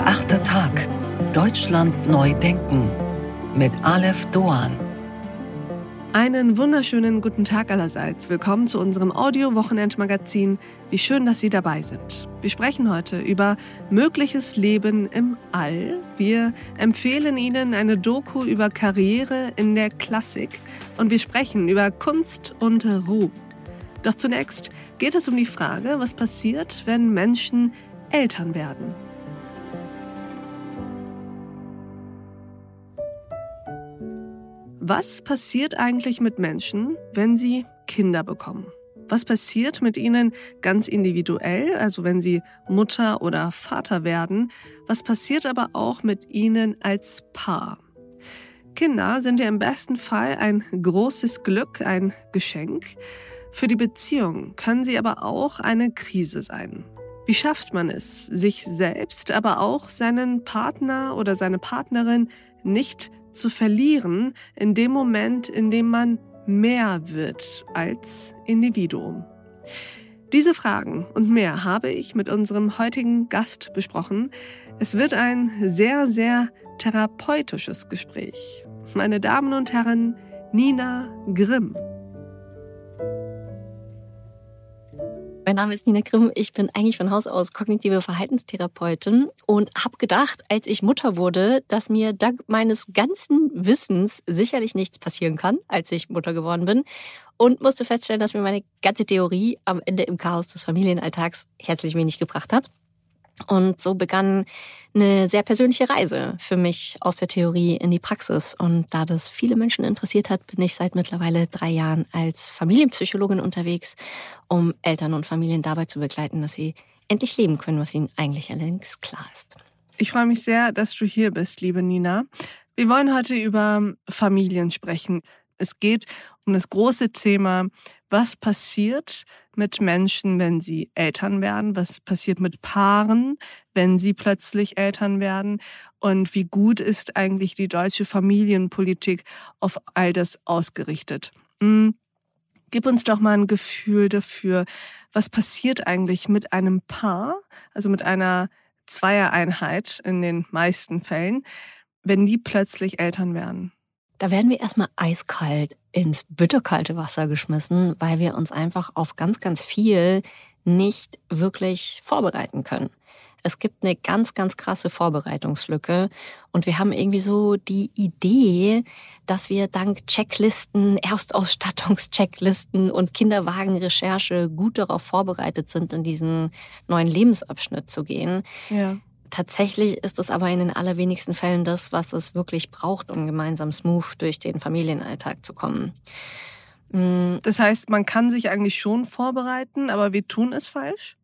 Der achte Tag. Deutschland neu denken. Mit Aleph Doan. Einen wunderschönen guten Tag allerseits. Willkommen zu unserem Audio-Wochenendmagazin. Wie schön, dass Sie dabei sind. Wir sprechen heute über mögliches Leben im All. Wir empfehlen Ihnen eine Doku über Karriere in der Klassik und wir sprechen über Kunst und Ruhm. Doch zunächst geht es um die Frage, was passiert, wenn Menschen Eltern werden. Was passiert eigentlich mit Menschen, wenn sie Kinder bekommen? Was passiert mit ihnen ganz individuell, also wenn sie Mutter oder Vater werden? Was passiert aber auch mit ihnen als Paar? Kinder sind ja im besten Fall ein großes Glück, ein Geschenk. Für die Beziehung können sie aber auch eine Krise sein. Wie schafft man es, sich selbst, aber auch seinen Partner oder seine Partnerin nicht zu verlieren in dem Moment, in dem man mehr wird als Individuum? Diese Fragen und mehr habe ich mit unserem heutigen Gast besprochen. Es wird ein sehr, sehr therapeutisches Gespräch. Meine Damen und Herren, Nina Grimm. Mein Name ist Nina Grimm. Ich bin eigentlich von Haus aus kognitive Verhaltenstherapeutin und habe gedacht, als ich Mutter wurde, dass mir dank meines ganzen Wissens sicherlich nichts passieren kann, als ich Mutter geworden bin. Und musste feststellen, dass mir meine ganze Theorie am Ende im Chaos des Familienalltags herzlich wenig gebracht hat. Und so begann eine sehr persönliche Reise für mich aus der Theorie in die Praxis. Und da das viele Menschen interessiert hat, bin ich seit mittlerweile drei Jahren als Familienpsychologin unterwegs, um Eltern und Familien dabei zu begleiten, dass sie endlich leben können, was ihnen eigentlich allerdings klar ist. Ich freue mich sehr, dass du hier bist, liebe Nina. Wir wollen heute über Familien sprechen. Es geht um das große Thema, was passiert mit Menschen, wenn sie Eltern werden, was passiert mit Paaren, wenn sie plötzlich Eltern werden und wie gut ist eigentlich die deutsche Familienpolitik auf all das ausgerichtet. Hm. Gib uns doch mal ein Gefühl dafür, was passiert eigentlich mit einem Paar, also mit einer Zweiereinheit in den meisten Fällen, wenn die plötzlich Eltern werden. Da werden wir erstmal eiskalt ins bitterkalte Wasser geschmissen, weil wir uns einfach auf ganz, ganz viel nicht wirklich vorbereiten können. Es gibt eine ganz, ganz krasse Vorbereitungslücke und wir haben irgendwie so die Idee, dass wir dank Checklisten, Erstausstattungschecklisten und Kinderwagenrecherche gut darauf vorbereitet sind, in diesen neuen Lebensabschnitt zu gehen. Ja. Tatsächlich ist es aber in den allerwenigsten Fällen das, was es wirklich braucht, um gemeinsam smooth durch den Familienalltag zu kommen. Mm. Das heißt, man kann sich eigentlich schon vorbereiten, aber wir tun es falsch?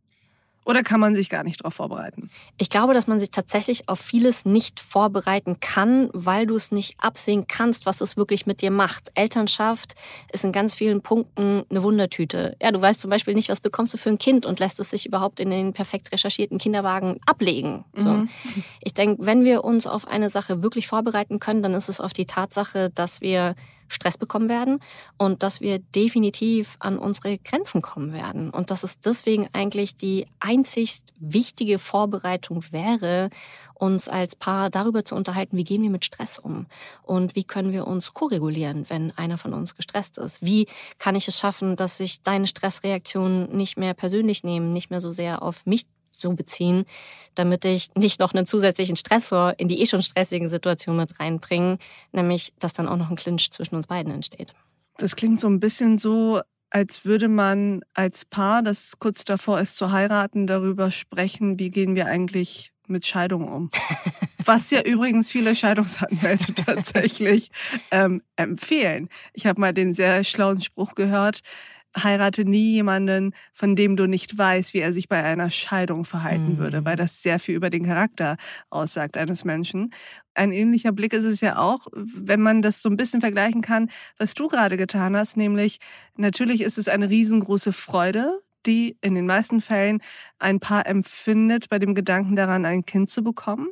Oder kann man sich gar nicht darauf vorbereiten? Ich glaube, dass man sich tatsächlich auf vieles nicht vorbereiten kann, weil du es nicht absehen kannst, was es wirklich mit dir macht. Elternschaft ist in ganz vielen Punkten eine Wundertüte. Ja, du weißt zum Beispiel nicht, was bekommst du für ein Kind und lässt es sich überhaupt in den perfekt recherchierten Kinderwagen ablegen. So. Mhm. Ich denke, wenn wir uns auf eine Sache wirklich vorbereiten können, dann ist es auf die Tatsache, dass wir Stress bekommen werden und dass wir definitiv an unsere Grenzen kommen werden. Und dass es deswegen eigentlich die einzigst wichtige Vorbereitung wäre, uns als Paar darüber zu unterhalten, wie gehen wir mit Stress um und wie können wir uns koregulieren, wenn einer von uns gestresst ist. Wie kann ich es schaffen, dass ich deine Stressreaktion nicht mehr persönlich nehme, nicht mehr so sehr auf mich zu beziehen, damit ich nicht noch einen zusätzlichen Stressor in die eh schon stressigen Situation mit reinbringe, nämlich dass dann auch noch ein Clinch zwischen uns beiden entsteht. Das klingt so ein bisschen so, als würde man als Paar, das kurz davor ist zu heiraten, darüber sprechen, wie gehen wir eigentlich mit Scheidung um. Was ja übrigens viele Scheidungsanwälte tatsächlich ähm, empfehlen. Ich habe mal den sehr schlauen Spruch gehört, heirate nie jemanden, von dem du nicht weißt, wie er sich bei einer Scheidung verhalten mhm. würde, weil das sehr viel über den Charakter aussagt eines Menschen. Ein ähnlicher Blick ist es ja auch, wenn man das so ein bisschen vergleichen kann, was du gerade getan hast, nämlich natürlich ist es eine riesengroße Freude, die in den meisten Fällen ein Paar empfindet bei dem Gedanken daran, ein Kind zu bekommen.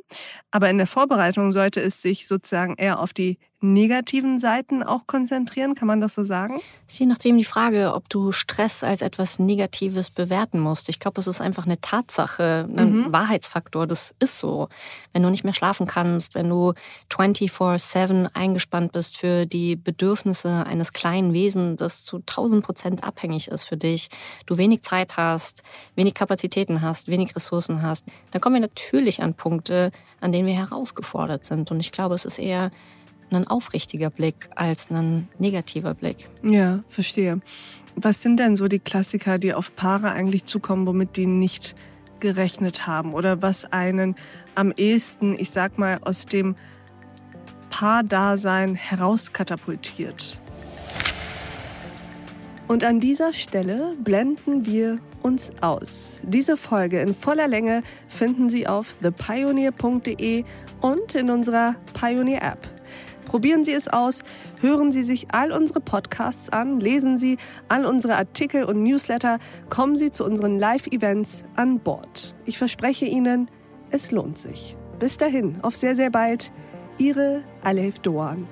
Aber in der Vorbereitung sollte es sich sozusagen eher auf die negativen Seiten auch konzentrieren? Kann man das so sagen? ist je nachdem die Frage, ob du Stress als etwas Negatives bewerten musst. Ich glaube, es ist einfach eine Tatsache, ein mhm. Wahrheitsfaktor. Das ist so. Wenn du nicht mehr schlafen kannst, wenn du 24-7 eingespannt bist für die Bedürfnisse eines kleinen Wesens, das zu 1000 Prozent abhängig ist für dich, du wenig Zeit hast, wenig Kapazitäten hast, wenig Ressourcen hast, dann kommen wir natürlich an Punkte, an denen wir herausgefordert sind. Und ich glaube, es ist eher ein aufrichtiger Blick als ein negativer Blick. Ja, verstehe. Was sind denn so die Klassiker, die auf Paare eigentlich zukommen, womit die nicht gerechnet haben oder was einen am ehesten, ich sag mal, aus dem Paardasein herauskatapultiert? Und an dieser Stelle blenden wir uns aus. Diese Folge in voller Länge finden Sie auf thepioneer.de und in unserer Pioneer App. Probieren Sie es aus, hören Sie sich all unsere Podcasts an, lesen Sie all unsere Artikel und Newsletter, kommen Sie zu unseren Live-Events an Bord. Ich verspreche Ihnen, es lohnt sich. Bis dahin, auf sehr, sehr bald. Ihre Alef Doan.